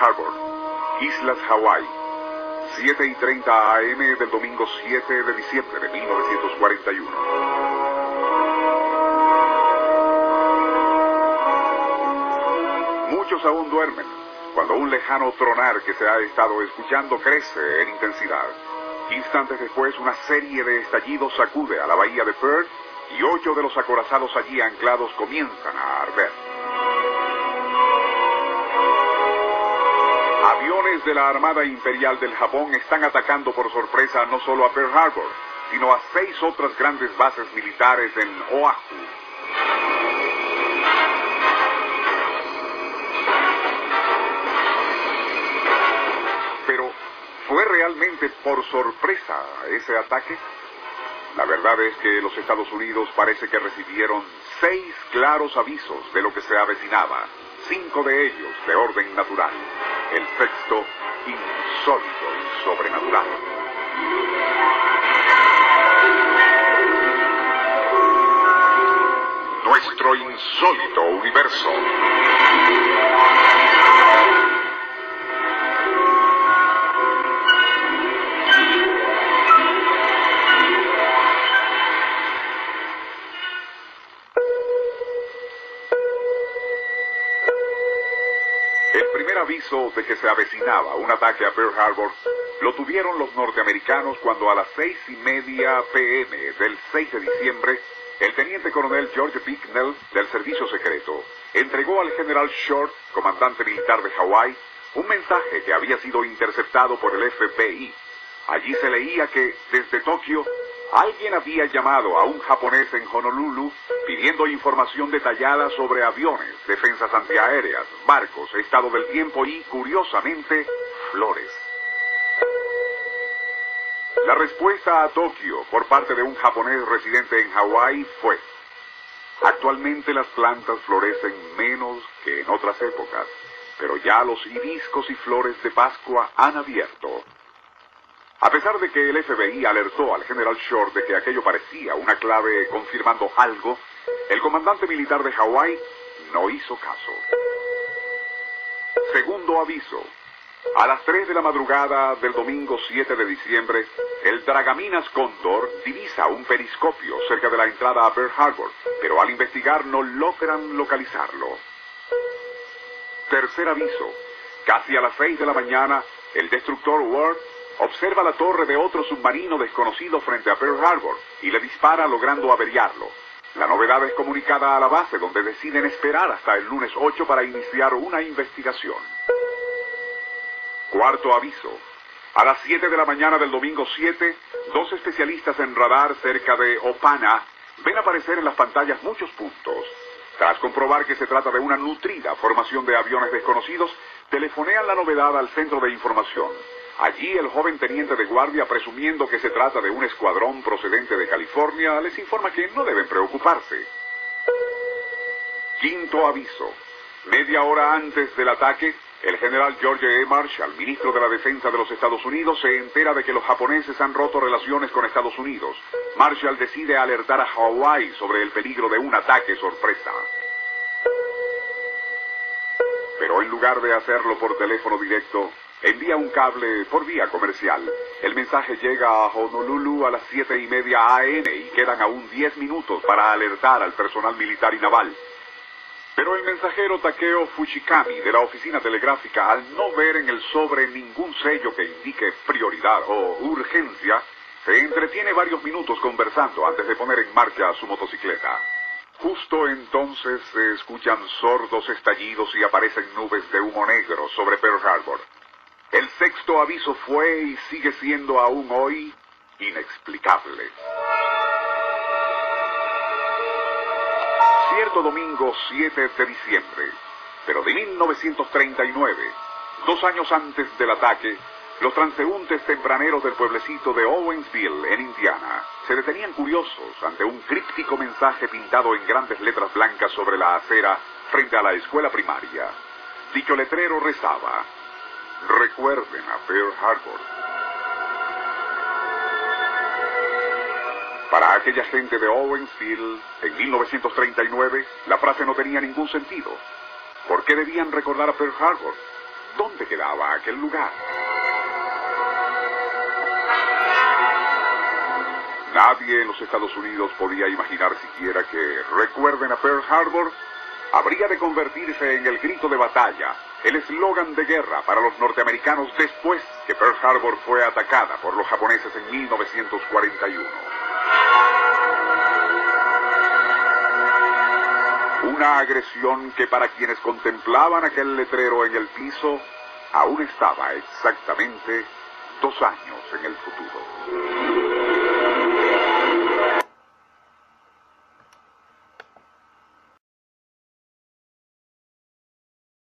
Harbor, Islas Hawái, 7 y 30 AM del domingo 7 de diciembre de 1941. Muchos aún duermen cuando un lejano tronar que se ha estado escuchando crece en intensidad. Instantes después, una serie de estallidos sacude a la bahía de Perth y ocho de los acorazados allí anclados comienzan a arder. De la Armada Imperial del Japón están atacando por sorpresa no solo a Pearl Harbor, sino a seis otras grandes bases militares en Oahu. Pero, ¿fue realmente por sorpresa ese ataque? La verdad es que los Estados Unidos parece que recibieron seis claros avisos de lo que se avecinaba, cinco de ellos de orden natural, el sexto insólito y sobrenatural. Nuestro insólito universo. Aviso de que se avecinaba un ataque a Pearl Harbor lo tuvieron los norteamericanos cuando a las seis y media pm del 6 de diciembre, el teniente coronel George Bicknell del Servicio Secreto entregó al general Short, comandante militar de Hawái, un mensaje que había sido interceptado por el FBI. Allí se leía que, desde Tokio, alguien había llamado a un japonés en Honolulu pidiendo información detallada sobre aviones, defensas antiaéreas, barcos, estado del tiempo y, curiosamente, flores. La respuesta a Tokio por parte de un japonés residente en Hawái fue, actualmente las plantas florecen menos que en otras épocas, pero ya los hibiscos y flores de Pascua han abierto. A pesar de que el FBI alertó al general Short de que aquello parecía una clave confirmando algo, el comandante militar de Hawái no hizo caso. Segundo aviso. A las 3 de la madrugada del domingo 7 de diciembre, el Dragaminas Condor divisa un periscopio cerca de la entrada a Pearl Harbor, pero al investigar no logran localizarlo. Tercer aviso. Casi a las 6 de la mañana, el destructor Ward observa la torre de otro submarino desconocido frente a Pearl Harbor y le dispara logrando averiarlo. La novedad es comunicada a la base donde deciden esperar hasta el lunes 8 para iniciar una investigación. Cuarto aviso. A las 7 de la mañana del domingo 7, dos especialistas en radar cerca de Opana ven aparecer en las pantallas muchos puntos. Tras comprobar que se trata de una nutrida formación de aviones desconocidos, telefonean la novedad al centro de información. Allí el joven teniente de guardia, presumiendo que se trata de un escuadrón procedente de California, les informa que no deben preocuparse. Quinto aviso. Media hora antes del ataque, el general George E. Marshall, ministro de la Defensa de los Estados Unidos, se entera de que los japoneses han roto relaciones con Estados Unidos. Marshall decide alertar a Hawái sobre el peligro de un ataque sorpresa. Pero en lugar de hacerlo por teléfono directo, envía un cable por vía comercial. El mensaje llega a Honolulu a las siete y media AM y quedan aún 10 minutos para alertar al personal militar y naval. Pero el mensajero Takeo Fushikami de la oficina telegráfica, al no ver en el sobre ningún sello que indique prioridad o urgencia, se entretiene varios minutos conversando antes de poner en marcha su motocicleta. Justo entonces se escuchan sordos estallidos y aparecen nubes de humo negro sobre Pearl Harbor. Sexto aviso fue y sigue siendo aún hoy inexplicable. Cierto domingo 7 de diciembre, pero de 1939, dos años antes del ataque, los transeúntes tempraneros del pueblecito de Owensville, en Indiana, se detenían curiosos ante un críptico mensaje pintado en grandes letras blancas sobre la acera frente a la escuela primaria. Dicho letrero rezaba, Recuerden a Pearl Harbor. Para aquella gente de Owensville, en 1939, la frase no tenía ningún sentido. ¿Por qué debían recordar a Pearl Harbor? ¿Dónde quedaba aquel lugar? Nadie en los Estados Unidos podía imaginar siquiera que, recuerden a Pearl Harbor, habría de convertirse en el grito de batalla, el eslogan de guerra para los norteamericanos después que Pearl Harbor fue atacada por los japoneses en 1941. Una agresión que para quienes contemplaban aquel letrero en el piso, aún estaba exactamente dos años en el futuro.